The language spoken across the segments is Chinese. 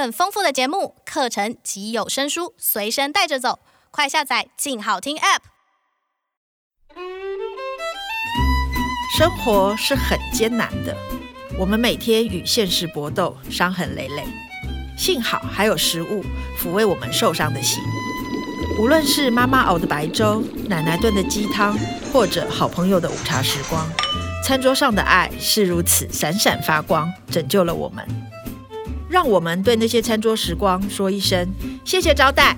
更丰富的节目、课程及有声书随身带着走，快下载“静好听 ”App。生活是很艰难的，我们每天与现实搏斗，伤痕累累。幸好还有食物抚慰我们受伤的心。无论是妈妈熬的白粥、奶奶炖的鸡汤，或者好朋友的午茶时光，餐桌上的爱是如此闪闪发光，拯救了我们。让我们对那些餐桌时光说一声谢谢招待。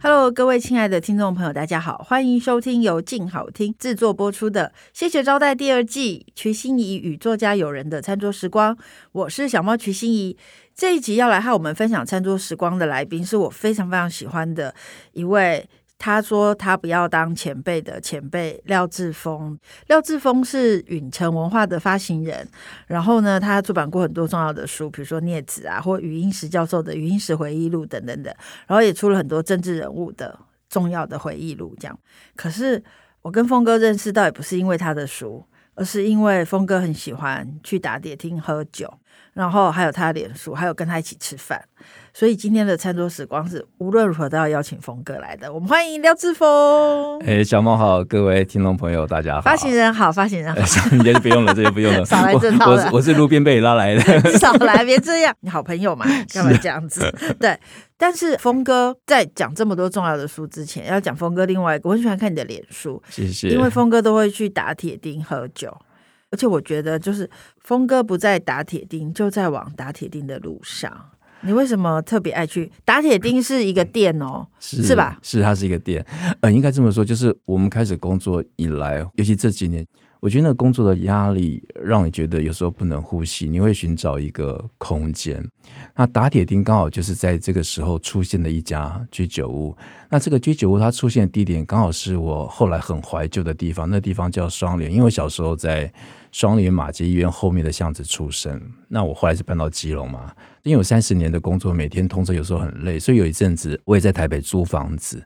Hello，各位亲爱的听众朋友，大家好，欢迎收听由静好听制作播出的《谢谢招待》第二季，瞿欣怡与作家友人的餐桌时光。我是小猫瞿欣怡。这一集要来和我们分享餐桌时光的来宾，是我非常非常喜欢的一位。他说他不要当前辈的前辈廖志峰。廖志峰是允城文化的发行人，然后呢，他出版过很多重要的书，比如说《孽子》啊，或余英时教授的《余英时回忆录》等等等，然后也出了很多政治人物的重要的回忆录。这样，可是我跟峰哥认识，倒也不是因为他的书，而是因为峰哥很喜欢去打碟厅喝酒。然后还有他的脸书，还有跟他一起吃饭，所以今天的餐桌时光是无论如何都要邀请峰哥来的。我们欢迎廖志峰。哎，小猫好，各位听众朋友，大家好。发行人好，发行人好。你这就不用了，这就不用了。少来这套了。我我是路边被你拉来的。少来，别这样。你好朋友嘛，干嘛这样子？对。但是峰哥在讲这么多重要的书之前，要讲峰哥另外一个，我很喜欢看你的脸书。谢谢。因为峰哥都会去打铁钉喝酒。而且我觉得，就是峰哥不在打铁钉，就在往打铁钉的路上。你为什么特别爱去打铁钉？是一个店哦，是，是吧？是，它是一个店。呃，应该这么说，就是我们开始工作以来，尤其这几年。我觉得那工作的压力让你觉得有时候不能呼吸，你会寻找一个空间。那打铁钉刚好就是在这个时候出现的一家居酒屋。那这个居酒屋它出现的地点刚好是我后来很怀旧的地方，那地方叫双连，因为我小时候在双连马偕医院后面的巷子出生。那我后来是搬到基隆嘛，因为我三十年的工作，每天通车有时候很累，所以有一阵子我也在台北租房子。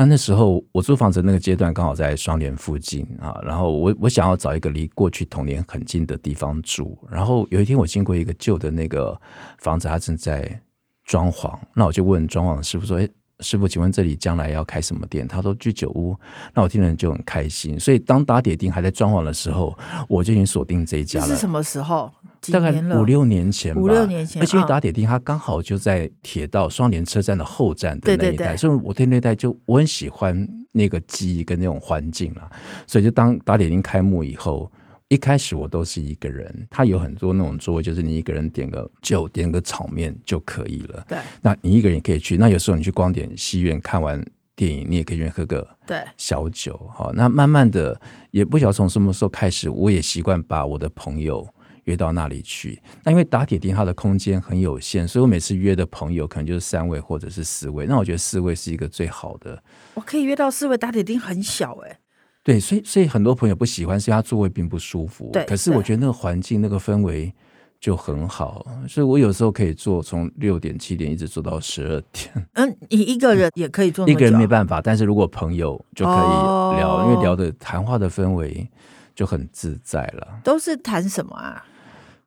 那那时候我租房子那个阶段刚好在双联附近啊，然后我我想要找一个离过去童年很近的地方住。然后有一天我经过一个旧的那个房子，它正在装潢，那我就问装潢师傅说：“哎，师傅，请问这里将来要开什么店？”他说：“居酒屋。”那我听了就很开心。所以当打铁钉还在装潢的时候，我就已经锁定这一家了。这是什么时候？大概五六年前吧，五六年前，而且打铁钉，它刚好就在铁道双连车站的后站的那一带，对对对，所以我对那一带就我很喜欢那个记忆跟那种环境啊。所以就当打铁钉开幕以后，一开始我都是一个人，他有很多那种座位，就是你一个人点个酒，点个炒面就可以了。对，那你一个人也可以去。那有时候你去光点戏院看完电影，你也可以去喝个对小酒。好，那慢慢的也不晓得从什么时候开始，我也习惯把我的朋友。约到那里去，那因为打铁钉它的空间很有限，所以我每次约的朋友可能就是三位或者是四位。那我觉得四位是一个最好的。我可以约到四位，打铁钉很小哎、欸。对，所以所以很多朋友不喜欢，是因为他座位并不舒服。对，可是我觉得那个环境、那个氛围就很好，所以我有时候可以坐从六点七点一直坐到十二点。嗯，你一个人也可以坐，一个人没办法，但是如果朋友就可以聊，哦、因为聊的谈话的氛围就很自在了。都是谈什么啊？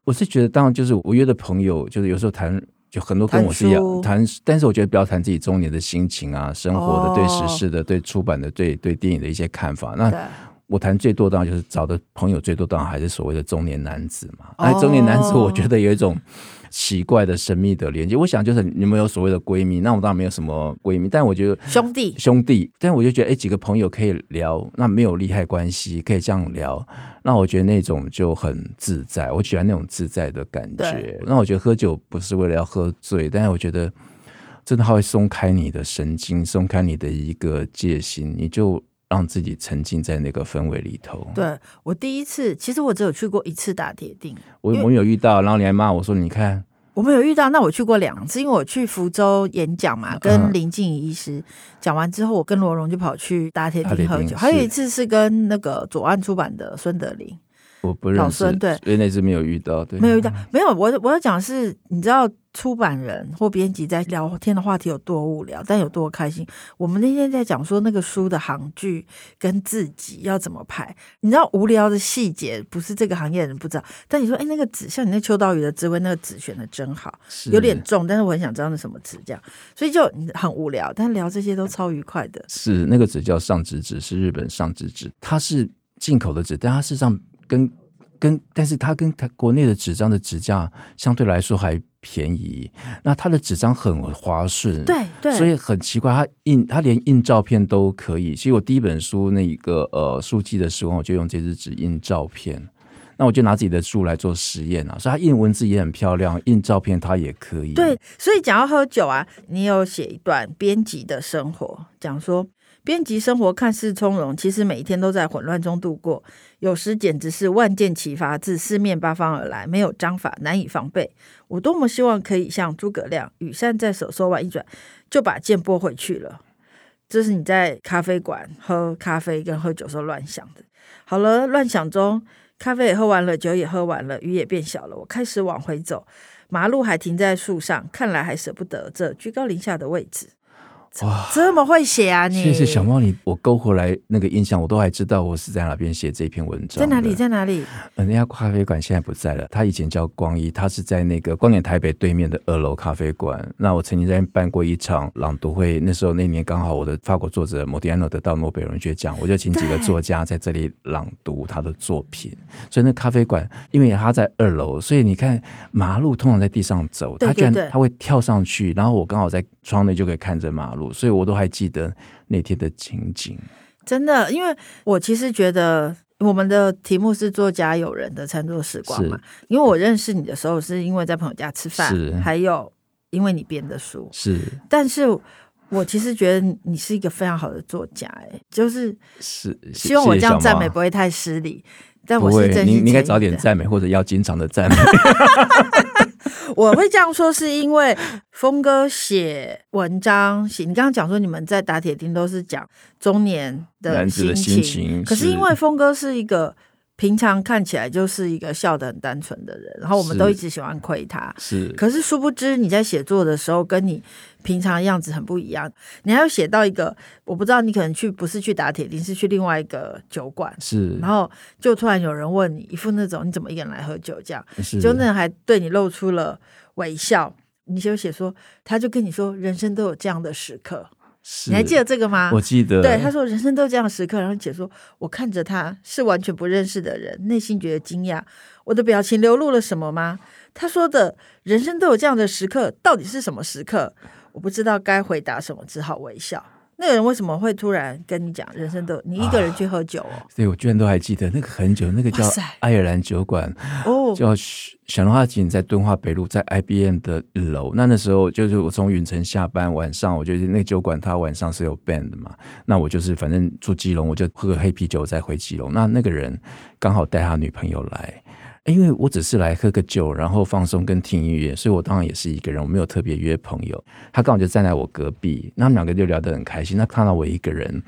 我是觉得，当然就是我约的朋友，就是有时候谈，就很多跟我是一样谈，但是我觉得不要谈自己中年的心情啊，生活的、对时事的、对出版的、对对电影的一些看法。那我谈最多当然就是找的朋友最多当然还是所谓的中年男子嘛。哎，中年男子，我觉得有一种。奇怪的神秘的连接，我想就是你们有所谓的闺蜜，那我当然没有什么闺蜜，但我觉得兄弟兄弟，但我就觉得哎，几个朋友可以聊，那没有利害关系，可以这样聊，那我觉得那种就很自在，我喜欢那种自在的感觉。那我觉得喝酒不是为了要喝醉，但是我觉得真的它会松开你的神经，松开你的一个戒心，你就。让自己沉浸在那个氛围里头。对，我第一次，其实我只有去过一次打铁定。我我有遇到，然后你还骂我说：“你看，我没有遇到。”那我去过两次，因为我去福州演讲嘛，跟林静怡医师讲完之后，我跟罗荣就跑去打铁定喝酒。还有一次是跟那个左岸出版的孙德林，我不认识，对，所以那次没有遇到，对，没有遇到，没有。我我要讲的是，你知道出版人或编辑在聊天的话题有多无聊，但有多开心。我们那天在讲说那个书的行距跟自己要怎么排，你知道无聊的细节不是这个行业的人不知道。但你说，哎，那个纸像你那秋刀鱼的滋味，那个纸选的真好，有点重，但是我很想知道那什么纸这样，所以就很无聊。但聊这些都超愉快的。是那个纸叫上纸纸，是日本上纸纸，它是进口的纸，但它事实上。跟跟，但是它跟它国内的纸张的纸价相对来说还便宜。那它的纸张很滑顺，对对，所以很奇怪，它印它连印照片都可以。其实我第一本书那一个呃书记的时候，我就用这支纸印照片。那我就拿自己的书来做实验啊，所以它印文字也很漂亮，印照片它也可以。对，所以讲到喝酒啊，你有写一段编辑的生活，讲说。编辑生活看似从容，其实每一天都在混乱中度过。有时简直是万箭齐发，自四面八方而来，没有章法，难以防备。我多么希望可以像诸葛亮，羽扇在手，手腕一转，就把箭拨回去了。这是你在咖啡馆喝咖啡跟喝酒时候乱想的。好了，乱想中，咖啡也喝完了，酒也喝完了，雨也变小了。我开始往回走，马路还停在树上，看来还舍不得这居高临下的位置。哇，这么会写啊你！谢谢小猫，你我勾回来那个印象，我都还知道我是在哪边写这篇文章。在哪里？在哪里？呃，那家咖啡馆现在不在了，他以前叫光一，他是在那个光点台北对面的二楼咖啡馆。那我曾经在那办过一场朗读会，那时候那年刚好我的法国作者莫迪安诺得到诺贝尔文学奖，我就请几个作家在这里朗读他的作品。所以那咖啡馆，因为他在二楼，所以你看马路通常在地上走，他居然他会跳上去，然后我刚好在窗内就可以看着马路。所以我都还记得那天的情景，真的，因为我其实觉得我们的题目是作家友人的餐桌时光嘛，因为我认识你的时候是因为在朋友家吃饭，是。还有因为你编的书。是，但是我其实觉得你是一个非常好的作家，哎，就是是希望我这样赞美不会太失礼，但我是真心，你你应该早点赞美或者要经常的赞美。我会这样说，是因为峰哥写文章写，你刚刚讲说你们在打铁钉都是讲中年的心情，心情，可是因为峰哥是一个。平常看起来就是一个笑得很单纯的人，然后我们都一直喜欢亏他。是，可是殊不知你在写作的时候，跟你平常的样子很不一样。你还要写到一个，我不知道你可能去不是去打铁钉，是去另外一个酒馆。是，然后就突然有人问你一副那种你怎么一个人来喝酒这样，是，就那人还对你露出了微笑。你就写说，他就跟你说，人生都有这样的时刻。你还记得这个吗？我记得。对，他说人生都这样的时刻，然后姐说，我看着他是完全不认识的人，内心觉得惊讶。我的表情流露了什么吗？他说的人生都有这样的时刻，到底是什么时刻？我不知道该回答什么，只好微笑。那个人为什么会突然跟你讲人生都你一个人去喝酒哦？对、啊，我居然都还记得那个很久，那个叫爱尔兰酒馆哦，叫小龙花景在敦化北路，在 IBM 的楼。那那时候就是我从云城下班，晚上我就是那个酒馆，它晚上是有 band 的嘛。那我就是反正住基隆，我就喝个黑啤酒再回基隆。那那个人刚好带他女朋友来。因为我只是来喝个酒，然后放松跟听音乐，所以我当然也是一个人，我没有特别约朋友。他刚好就站在我隔壁，那他们两个就聊得很开心。那看到我一个人，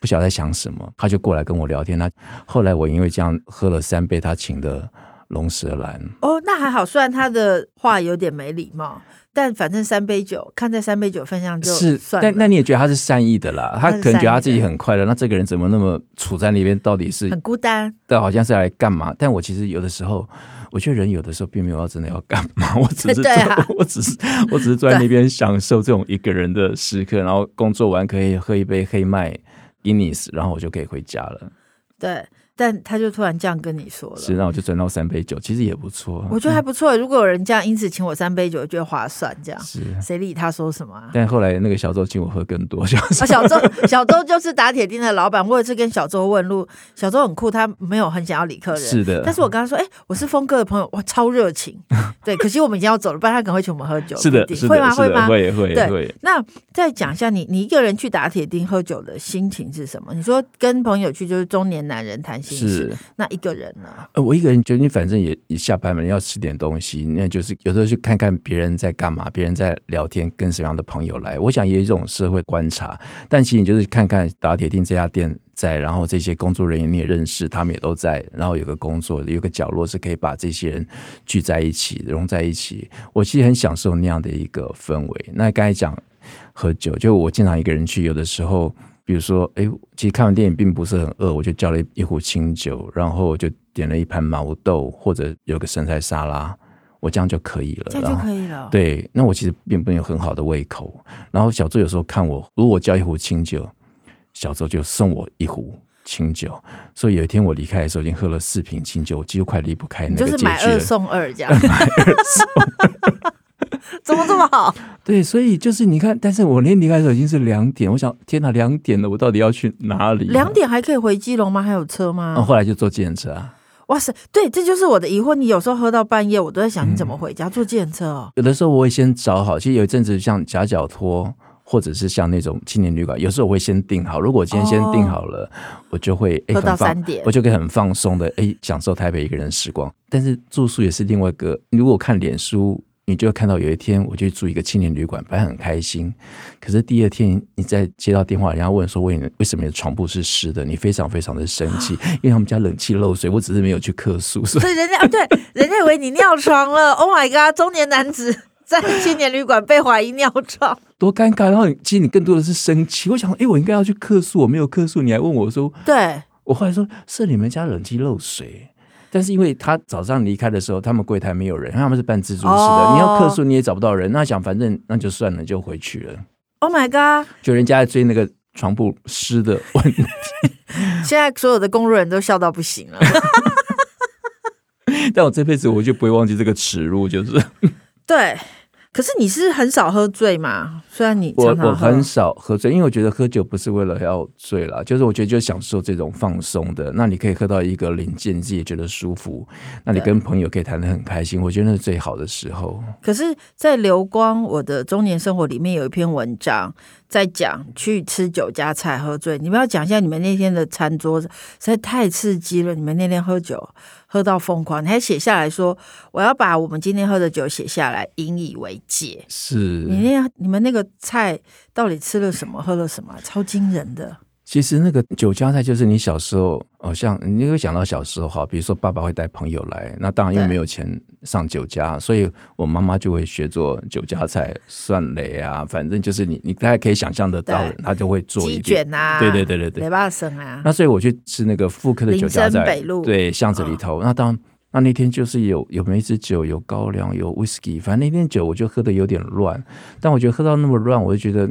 不晓得在想什么，他就过来跟我聊天。他后来我因为这样喝了三杯他请的龙舌兰。哦，那还好，虽然他的话有点没礼貌。但反正三杯酒，看在三杯酒份上就算，是，但那你也觉得他是善意的啦？他可能觉得他自己很快乐，那这个人怎么那么处在那边？到底是很孤单？对，好像是来干嘛？但我其实有的时候，我觉得人有的时候并没有要真的要干嘛，我只是 我只是我只是坐在那边享受这种一个人的时刻，然后工作完可以喝一杯黑麦 Guinness，然后我就可以回家了。对。但他就突然这样跟你说了，是，那我就转到三杯酒，其实也不错。我觉得还不错。如果有人这样因此请我三杯酒，我觉得划算。这样是，谁理他说什么啊？但后来那个小周请我喝更多，就是啊、小周小周就是打铁钉的老板。我有一次跟小周问路，小周很酷，他没有很想要理客人，是的。但是我跟他说，哎、欸，我是峰哥的朋友，哇，超热情。对，可惜我们已经要走了，不然他可能会请我们喝酒。是的，是的，会吗？会吗？会会对会。那再讲一下你，你一个人去打铁钉喝酒的心情是什么？你说跟朋友去就是中年男人谈是那一个人呢？呃，我一个人觉得你反正也也下班了，你要吃点东西，那就是有时候去看看别人在干嘛，别人在聊天，跟什么样的朋友来。我想也有一种社会观察，但其实你就是看看打铁店这家店在，然后这些工作人员你也认识，他们也都在，然后有个工作，有个角落是可以把这些人聚在一起，融在一起。我其实很享受那样的一个氛围。那刚才讲喝酒，就我经常一个人去，有的时候。比如说，哎，其实看完电影并不是很饿，我就叫了一壶清酒，然后就点了一盘毛豆或者有个生菜沙拉，我这样就可以了。这样就可以了。对，那我其实并没有很好的胃口。然后小周有时候看我，如果我叫一壶清酒，小周就送我一壶清酒。所以有一天我离开的时候，已经喝了四瓶清酒，我几乎快离不开那个。就是买二送二这样。买二送二。怎么这么好？对，所以就是你看，但是我那天离开的时候已经是两点，我想天哪，两点了，我到底要去哪里？两点还可以回基隆吗？还有车吗？嗯，后来就坐计程车啊。哇塞，对，这就是我的疑惑。你有时候喝到半夜，我都在想你怎么回家？坐计程车哦。有的时候我会先找好，其实有一阵子像夹脚拖，或者是像那种青年旅馆，有时候我会先订好。如果今天先订好了，我就会喝到三点，我就可以很放松的哎享受台北一个人时光。但是住宿也是另外一个，如果看脸书。你就看到有一天我去住一个青年旅馆，本来很开心，可是第二天你再接到电话，人家问说为为什么你的床铺是湿的，你非常非常的生气，因为他们家冷气漏水，我只是没有去客诉，所以人家 对人家以为你尿床了，Oh my god！中年男子在青年旅馆被怀疑尿床，多尴尬。然后其实你更多的是生气，我想哎，我应该要去客诉，我没有客诉，你还问我说，对我后来说是你们家冷气漏水。但是因为他早上离开的时候，他们柜台没有人，他们是办自助式的，哦、你要客诉你也找不到人，那想反正那就算了，就回去了。Oh my god！就人家在追那个床铺湿的问题，现在所有的工作人员都笑到不行了。但我这辈子我就不会忘记这个耻辱，就是对。可是你是很少喝醉嘛？虽然你我我很少喝醉，因为我觉得喝酒不是为了要醉啦，就是我觉得就享受这种放松的。那你可以喝到一个临界，你自己也觉得舒服。那你跟朋友可以谈得很开心，我觉得那是最好的时候。可是，在流光我的中年生活里面有一篇文章在讲去吃酒家菜喝醉。你们要讲一下你们那天的餐桌实在太刺激了，你们那天喝酒。喝到疯狂，你还写下来说，我要把我们今天喝的酒写下来，引以为戒。是你那你们那个菜到底吃了什么，喝了什么，超惊人的。其实那个酒家菜就是你小时候，好、哦、像你会想到小时候哈，比如说爸爸会带朋友来，那当然因为没有钱上酒家，所以我妈妈就会学做酒家菜，蒜雷啊，反正就是你你大概可以想象得到，对他就会做一点。卷啊，对对对对对，雷霸生啊。那所以我去吃那个复刻的酒家菜，北路对巷子里头。哦、那当那那天就是有有梅子酒，有高粱，有 whisky，反正那天酒我就喝的有点乱，但我觉得喝到那么乱，我就觉得。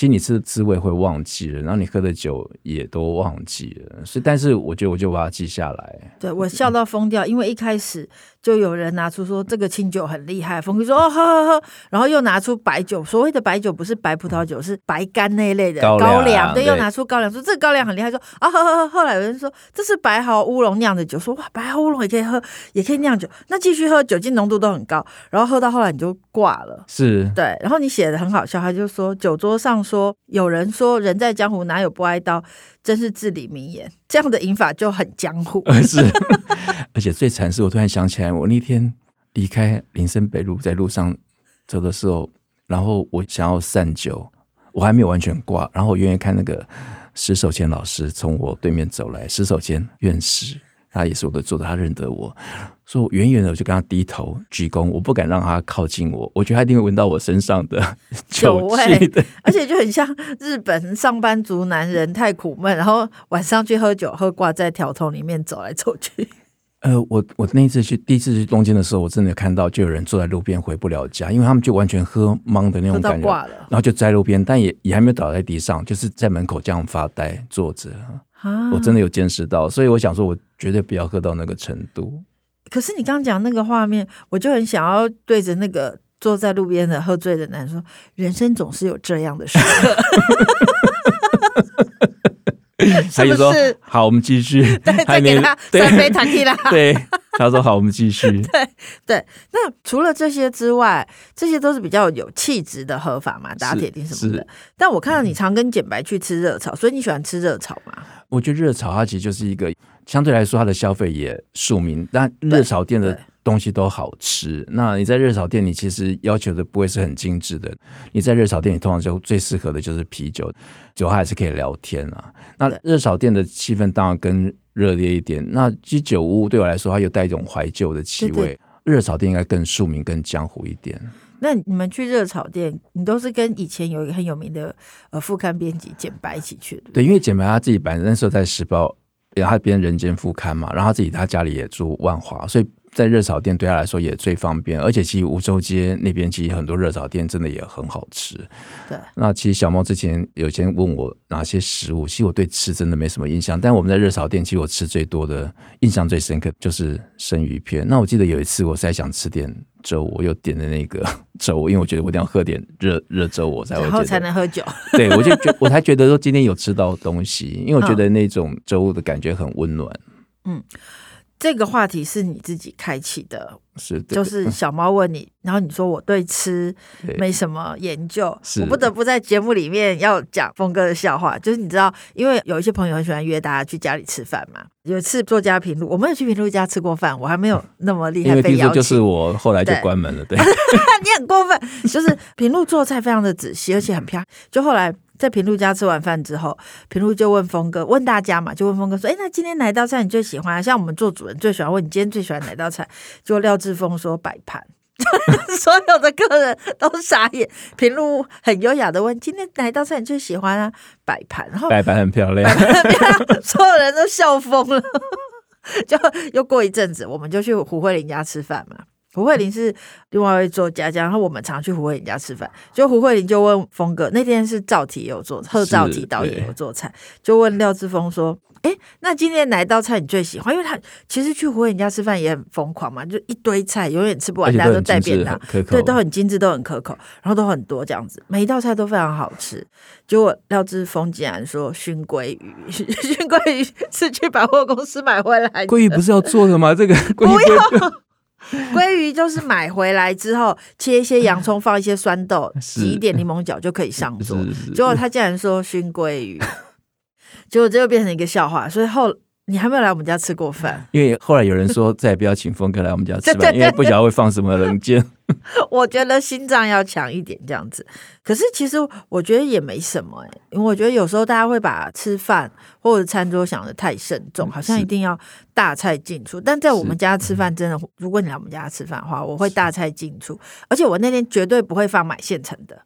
其实你吃的滋味会忘记了，然后你喝的酒也都忘记了，所以但是我觉得我就把它记下来。对，我笑到疯掉，因为一开始就有人拿出说这个清酒很厉害，峰哥说哦喝喝喝，然后又拿出白酒，所谓的白酒不是白葡萄酒，是白干那一类的高粱对，又拿出高粱说这个高粱很厉害，说啊喝喝喝，后来有人说这是白毫乌龙酿的酒，说哇白毫乌龙也可以喝，也可以酿酒，那继续喝，酒精浓度都很高，然后喝到后来你就挂了，是对，然后你写的很好笑，他就说酒桌上。说有人说人在江湖哪有不挨刀，真是至理名言。这样的饮法就很江湖。是，而且最惨是我突然想起来，我那天离开林森北路，在路上走的时候，然后我想要散酒，我还没有完全挂，然后我远远看那个石守谦老师从我对面走来，石守谦院士。他也是我的作者，他认得我，所以我远远的我就跟他低头鞠躬，我不敢让他靠近我，我觉得他一定会闻到我身上的 酒味，对 而且就很像日本上班族男人太苦闷，然后晚上去喝酒，喝挂在条筒里面走来走去。呃，我我那一次去第一次去东京的时候，我真的看到就有人坐在路边回不了家，因为他们就完全喝懵的那种感觉，然后就在路边，但也也还没有倒在地上，就是在门口这样发呆坐着。啊、我真的有见识到，所以我想说，我绝对不要喝到那个程度。可是你刚刚讲那个画面，我就很想要对着那个坐在路边的喝醉的男人说：“人生总是有这样的时刻。” 他就说好，我们继续。对，再给他三杯塔提拉。对，他说好，我们继续。对对，那除了这些之外，这些都是比较有气质的喝法嘛，打铁錠什么的。但我看到你常跟简白去吃热炒，所以你喜欢吃热炒吗？我觉得热炒它其实就是一个相对来说它的消费也庶民，但热炒店的。东西都好吃，那你在热炒店，你其实要求的不会是很精致的。你在热炒店里，通常就最适合的就是啤酒，酒还是可以聊天啊。那热炒店的气氛当然更热烈一点。那居酒屋对我来说，它又带一种怀旧的气味。对对，热炒店应该更庶民、更江湖一点。那你们去热炒店，你都是跟以前有一个很有名的呃副刊编辑简白一起去的？对，因为简白他自己本身那时候在时报，然后他编人间副刊嘛，然后他自己他家里也住万华，所以。在热炒店对他来说也最方便，而且其实梧州街那边其实很多热炒店真的也很好吃。对，那其实小猫之前有先问我哪些食物，其实我对吃真的没什么印象。但我们在热炒店，其实我吃最多的、印象最深刻就是生鱼片。那我记得有一次我在想吃点粥，我又点的那个 粥，因为我觉得我一定要喝点热热粥，我才会然后才能喝酒。对，我就觉我才觉得说今天有吃到东西，因为我觉得那种粥的感觉很温暖。嗯。这个话题是你自己开启的，是的，就是 小猫问你，然后你说我对吃没什么研究，我不得不在节目里面要讲峰哥的笑话。就是你知道，因为有一些朋友很喜欢约大家去家里吃饭嘛。有一次作家平路，我没有去平路家吃过饭，我还没有那么厉害被邀请。因为就是我后来就关门了，对，对 你很过分。就是平路做菜非常的仔细，而且很漂亮。就后来。在平路家吃完饭之后，平路就问峰哥，问大家嘛，就问峰哥说：“哎，那今天哪道菜你最喜欢啊？像我们做主人最喜欢问你今天最喜欢哪道菜？”就廖志峰说：“摆盘。”所有的客人都傻眼。平路很优雅的问：“今天哪道菜你最喜欢啊？”摆盘，然后摆盘很漂亮，所有人都笑疯了。就又过一阵子，我们就去胡慧玲家吃饭嘛。胡慧玲是另外一位作家，然后我们常去胡慧玲家吃饭。就胡慧玲就问峰哥，那天是赵体有做，贺赵体导演有做菜，就问廖志峰说：“哎，那今天哪一道菜你最喜欢？因为他其实去胡慧玲家吃饭也很疯狂嘛，就一堆菜，永远吃不完，大家都带便当，对，都很精致，都很可口，然后都很多这样子，每一道菜都非常好吃。结果廖志峰竟然说熏鲑鱼，熏鲑鱼是去百货公司买回来的，鲑鱼不是要做的吗？这个不要。鲑鱼就是买回来之后切一些洋葱，放一些酸豆，挤一点柠檬角就可以上桌。结果他竟然说熏鲑鱼，结果这又变成一个笑话。所以后你还没有来我们家吃过饭，因为后来有人说再也不要请峰哥来我们家吃饭，因为不晓得会放什么冷箭。我觉得心脏要强一点这样子。可是其实我觉得也没什么哎，因为我觉得有时候大家会把吃饭或者餐桌想的太慎重，好像一定要大菜进出。但在我们家吃饭，真的，如果你来我们家吃饭的话，我会大菜进出，而且我那天绝对不会放买现成的。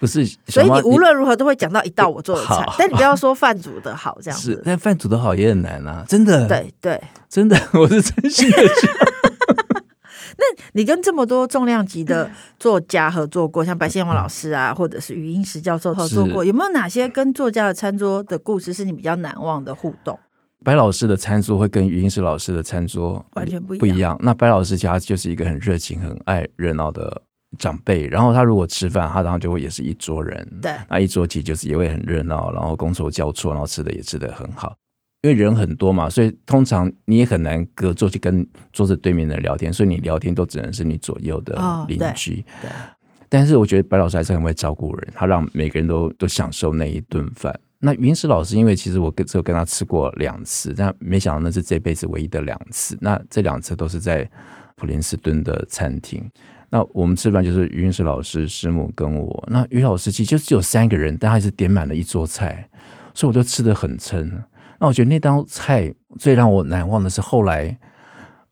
不是，所以你无论如何都会讲到一道我做的菜，但你不要说饭煮的好这样子。是，但饭煮的好也很难啊，真的。对对，真的，我是真心的。那你跟这么多重量级的作家合作过，像白先勇老师啊，或者是余英时教授合作过，有没有哪些跟作家的餐桌的故事是你比较难忘的互动？白老师的餐桌会跟余英时老师的餐桌完全不一样。不一样。那白老师家就是一个很热情、很爱热闹的长辈，然后他如果吃饭，他然后就会也是一桌人，对，那一桌其实就是也会很热闹，然后觥筹交错，然后吃的也吃的很好。因为人很多嘛，所以通常你也很难隔桌去跟桌子对面的人聊天，所以你聊天都只能是你左右的邻居。哦、对，对。但是我觉得白老师还是很会照顾人，他让每个人都都享受那一顿饭。那云石老师，因为其实我跟只有跟他吃过两次，但没想到那是这辈子唯一的两次。那这两次都是在普林斯顿的餐厅。那我们吃饭就是云石老师、师母跟我。那于老师其实就只有三个人，但还是点满了一桌菜，所以我就吃的很撑。那我觉得那道菜最让我难忘的是后来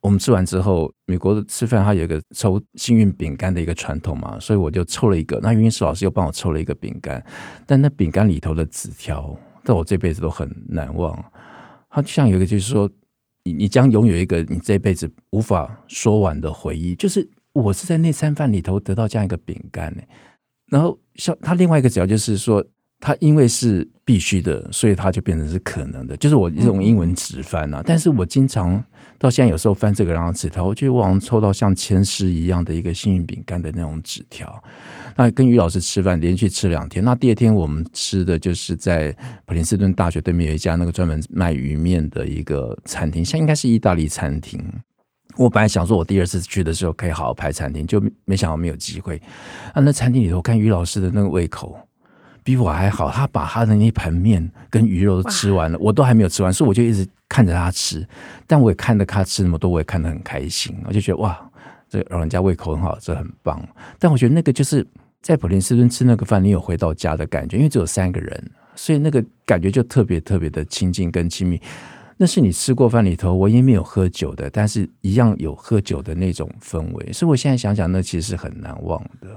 我们吃完之后，美国的吃饭它有一个抽幸运饼干的一个传统嘛，所以我就抽了一个。那云石老师又帮我抽了一个饼干，但那饼干里头的纸条，在我这辈子都很难忘。它就像有一个，就是说你你将拥有一个你这辈子无法说完的回忆，就是我是在那餐饭里头得到这样一个饼干呢。然后像它另外一个纸条，就是说。它因为是必须的，所以它就变成是可能的。就是我这种英文直翻啊，但是我经常到现在有时候翻这个然后纸条，我觉得我好像抽到像签诗一样的一个幸运饼干的那种纸条。那跟于老师吃饭，连续吃两天。那第二天我们吃的就是在普林斯顿大学对面有一家那个专门卖鱼面的一个餐厅，像应该是意大利餐厅。我本来想说，我第二次去的时候可以好好排餐厅，就没想到没有机会。啊，那餐厅里头看于老师的那个胃口比我还好，他把他的那一盘面跟鱼肉都吃完了，我都还没有吃完，所以我就一直看着他吃。但我也看着他吃那么多，我也看得很开心，我就觉得哇，这老人家胃口很好，这很棒。但我觉得那个就是在普林斯顿吃那个饭，你有回到家的感觉，因为只有三个人，所以那个感觉就特别特别的亲近跟亲密。那是你吃过饭里头，我也没有喝酒的，但是一样有喝酒的那种氛围，所以我现在想想，那其实是很难忘的。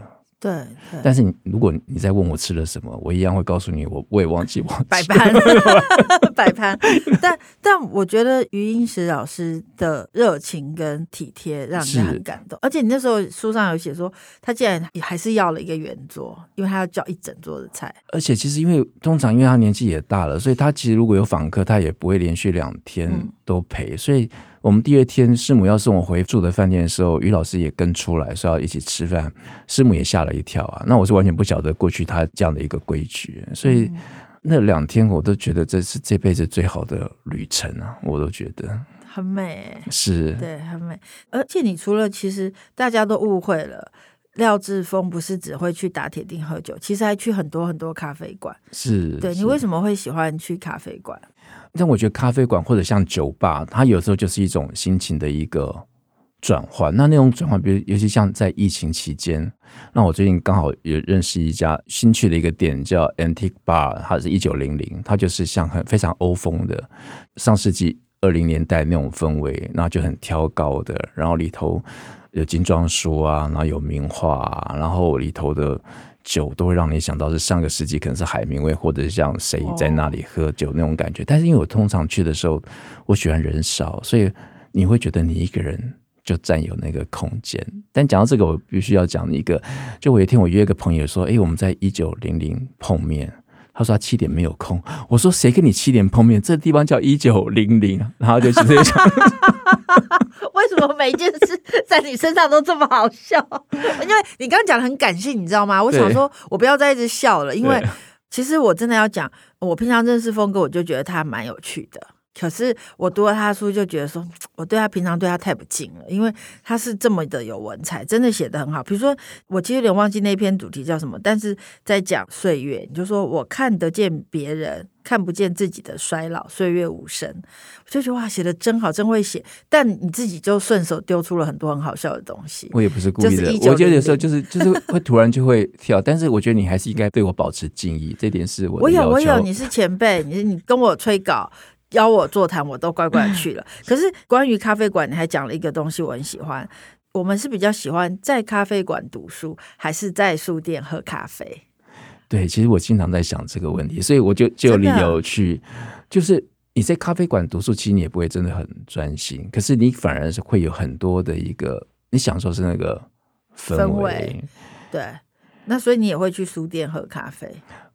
对，对，但是你如果你再问我吃了什么，我一样会告诉你，我我也忘记忘记。摆盘，摆盘。但但我觉得余英时老师的热情跟体贴让人很感动。而且你那时候书上有写说，他竟然还是要了一个圆桌，因为他要叫一整桌的菜。而且其实因为通常因为他年纪也大了，所以他其实如果有访客，他也不会连续两天都陪，嗯、所以。我们第二天师母要送我回住的饭店的时候，于老师也跟出来说要一起吃饭，师母也吓了一跳啊。那我是完全不晓得过去他这样的一个规矩，所以那两天我都觉得这是这辈子最好的旅程啊，我都觉得很美，是对，很美。而且你除了其实大家都误会了，廖志峰不是只会去打铁錠喝酒，其实还去很多很多咖啡馆。是，对，你为什么会喜欢去咖啡馆？但我觉得咖啡馆或者像酒吧，它有时候就是一种心情的一个转换。那那种转换，比如尤其像在疫情期间，那我最近刚好也认识一家新去的一个店，叫 Antique Bar，它是一九零零，它就是像很非常欧风的上世纪二零年代那种氛围，然后就很挑高的，然后里头有精装书啊，然后有名画啊，然后里头的。酒都会让你想到是上个世纪可能是海明威或者是像谁在那里喝酒那种感觉，但是因为我通常去的时候，我喜欢人少，所以你会觉得你一个人就占有那个空间。但讲到这个，我必须要讲一个，就我有一天我约一个朋友说，哎，我们在一九零零碰面，他说他七点没有空，我说谁跟你七点碰面？这地方叫一九零零，然后就直接讲。为什么每一件事在你身上都这么好笑？因为你刚刚讲的很感性，你知道吗？我想说，我不要再一直笑了，因为其实我真的要讲，我平常认识峰哥，我就觉得他蛮有趣的。可是我读了他的书，就觉得说，我对他平常对他太不敬了，因为他是这么的有文采，真的写得很好。比如说，我其实有点忘记那篇主题叫什么，但是在讲岁月，你就说我看得见别人，看不见自己的衰老，岁月无声。我就觉得哇，写的真好，真会写。但你自己就顺手丢出了很多很好笑的东西。我也不是故意的，我觉得有时候就是就是会突然就会跳，但是我觉得你还是应该对我保持敬意，这点是我的。我有我有，你是前辈，你是你跟我催稿。邀我座谈，我都乖乖去了。可是关于咖啡馆，你还讲了一个东西，我很喜欢。我们是比较喜欢在咖啡馆读书，还是在书店喝咖啡？对，其实我经常在想这个问题，所以我就就有理由去。就是你在咖啡馆读书，其实你也不会真的很专心，可是你反而是会有很多的一个你享受是那个氛围。氛围。对，那所以你也会去书店喝咖啡。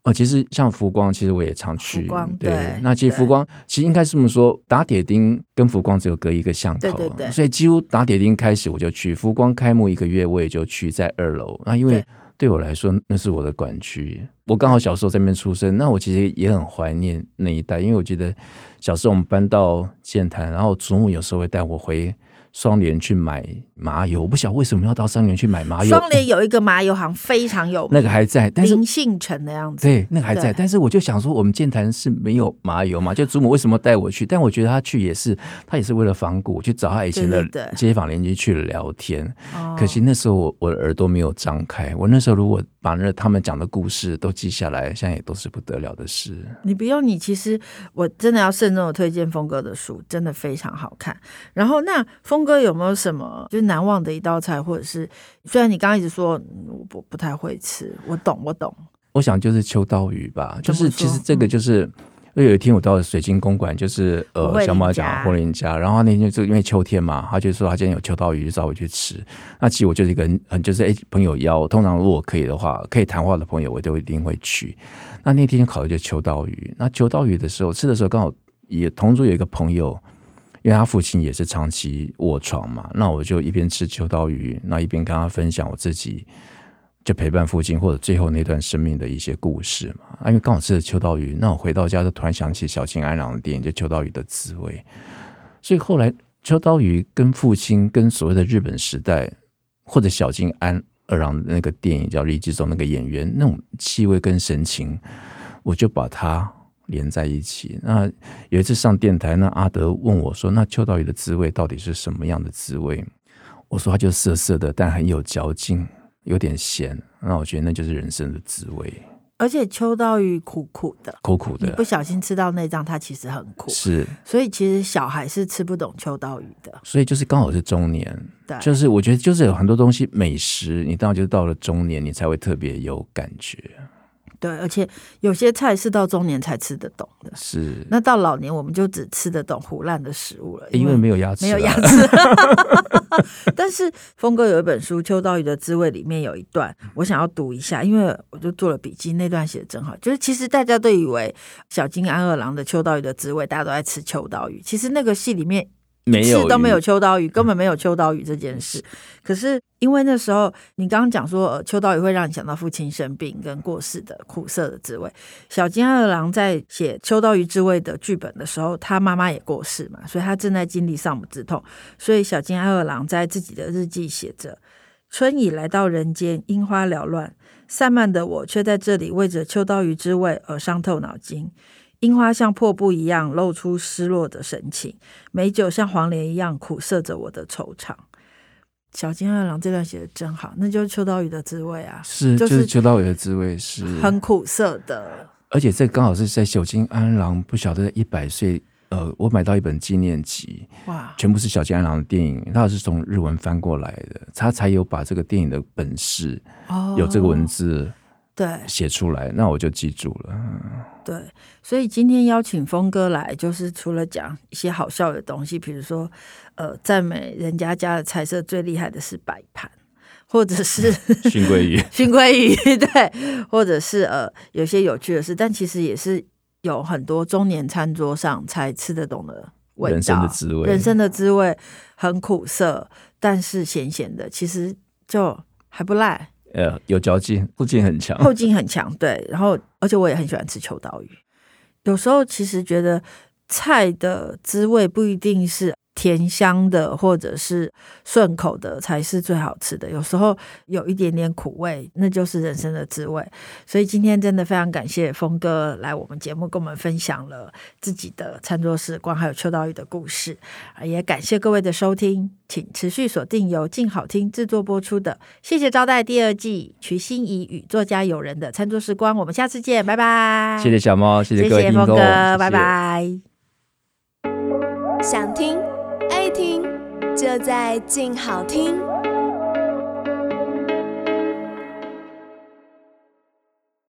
哦，其实像浮光，其实我也常去。光对，对，那其实浮光其实应该是这么说，打铁钉跟浮光只有隔一个巷口，对对对，所以几乎打铁钉开始我就去，浮光开幕一个月我也就去，在二楼。那因为对我来说那是我的管区，我刚好小时候在那边出生，那我其实也很怀念那一带，因为我觉得小时候我们搬到建潭，然后祖母有时候会带我回。双联去买麻油，我不晓得为什么要到双联去买麻油。双联有一个麻油行非常有名，那个还在，但是林信成的样子。对，那个还在，但是我就想说，我们建坛是没有麻油嘛？就祖母为什么带我去？但我觉得他去也是，他也是为了仿古，去找他以前的街坊邻居去聊天。对对对，可惜那时候我我的耳朵没有张开，我那时候如果把那他们讲的故事都记下来，现在也都是不得了的事。你不用，你其实我真的要慎重的推荐峰哥的书，真的非常好看。然后那峰哥有没有什么就难忘的一道菜，或者是虽然你刚刚一直说我不不太会吃，我懂我懂。我想就是秋刀鱼吧，就是其实这个就是。所以有一天我到了水晶公馆，就是呃小马讲霍林家，然后那天就因为秋天嘛，他就说他今天有秋刀鱼，就找我去吃。那其实我就是一个很就是哎朋友邀，通常如果可以的话，可以谈话的朋友，我就一定会去。那那天考虑就秋刀鱼，那秋刀鱼的时候吃的时候，刚好也同桌有一个朋友，因为他父亲也是长期卧床嘛，那我就一边吃秋刀鱼，那一边跟他分享我自己。就陪伴父亲或者最后那段生命的一些故事嘛，啊，因为刚好吃了秋刀鱼，那我回到家就突然想起小津安郎的电影，就秋刀鱼的滋味。所以后来秋刀鱼跟父亲跟所谓的日本时代或者小津安二郎的那个电影叫《李继忠》那个演员那种气味跟神情，我就把它连在一起。那有一次上电台，那阿德问我说：“那秋刀鱼的滋味到底是什么样的滋味？”我说：“它就涩涩的，但很有嚼劲。”有点咸，那我觉得那就是人生的滋味。而且秋刀鱼苦苦的，苦苦的，你不小心吃到内脏，它其实很苦。是，所以其实小孩是吃不懂秋刀鱼的。所以就是刚好是中年，对，就是我觉得就是有很多东西美食，你当然就是到了中年，你才会特别有感觉。对，而且有些菜是到中年才吃得懂的，是。那到老年我们就只吃得懂腐烂的食物了，因为没有牙齿，没有牙齿。但是峰哥有一本书《秋刀鱼的滋味》，里面有一段我想要读一下，因为我就做了笔记，那段写的真好。就是其实大家都以为小金安二郎的《秋刀鱼的滋味》，大家都在吃秋刀鱼，其实那个戏里面。没有，都没有秋刀鱼，根本没有秋刀鱼这件事。可是因为那时候你刚刚讲说，呃，秋刀鱼会让你想到父亲生病跟过世的苦涩的滋味。小金二郎在写《秋刀鱼之味》的剧本的时候，他妈妈也过世嘛，所以他正在经历丧母之痛。所以小金二郎在自己的日记写着：“春已来到人间，樱花缭乱，散漫的我却在这里为着秋刀鱼之味而伤透脑筋。”樱花像破布一样露出失落的神情，美酒像黄连一样苦涩着我的惆怅。小金二郎这段写的真好，那就是秋刀鱼的滋味啊！是，就是秋刀鱼的滋味是很苦涩的。而且这刚好是在小金安二郎不晓得一百岁，呃，我买到一本纪念集，哇，全部是小金安二郎的电影，他是从日文翻过来的，他才有把这个电影的本事，哦，有这个文字。对，写出来，那我就记住了。对，所以今天邀请峰哥来，就是除了讲一些好笑的东西，比如说，呃，赞美人家家的菜色最厉害的是摆盘，或者是 熏鲑鱼，熏鲑鱼，对，或者是呃，有些有趣的事，但其实也是有很多中年餐桌上才吃得懂的味道，人生的滋味，人生的滋味很苦涩，但是咸咸的，其实就还不赖。呃，有嚼劲，后劲很强，后劲很强，对。然后，而且我也很喜欢吃秋刀鱼。有时候其实觉得菜的滋味不一定是。甜香的或者是顺口的才是最好吃的，有时候有一点点苦味，那就是人生的滋味。所以今天真的非常感谢峰哥来我们节目，跟我们分享了自己的餐桌时光，还有秋刀鱼的故事。也感谢各位的收听，请持续锁定由静好听制作播出的《谢谢招待》第二季，瞿欣怡与作家友人的餐桌时光。我们下次见，拜拜。谢谢小猫，谢谢各位听众，谢谢峰哥，谢谢，拜拜。想听。爱听就在静好听。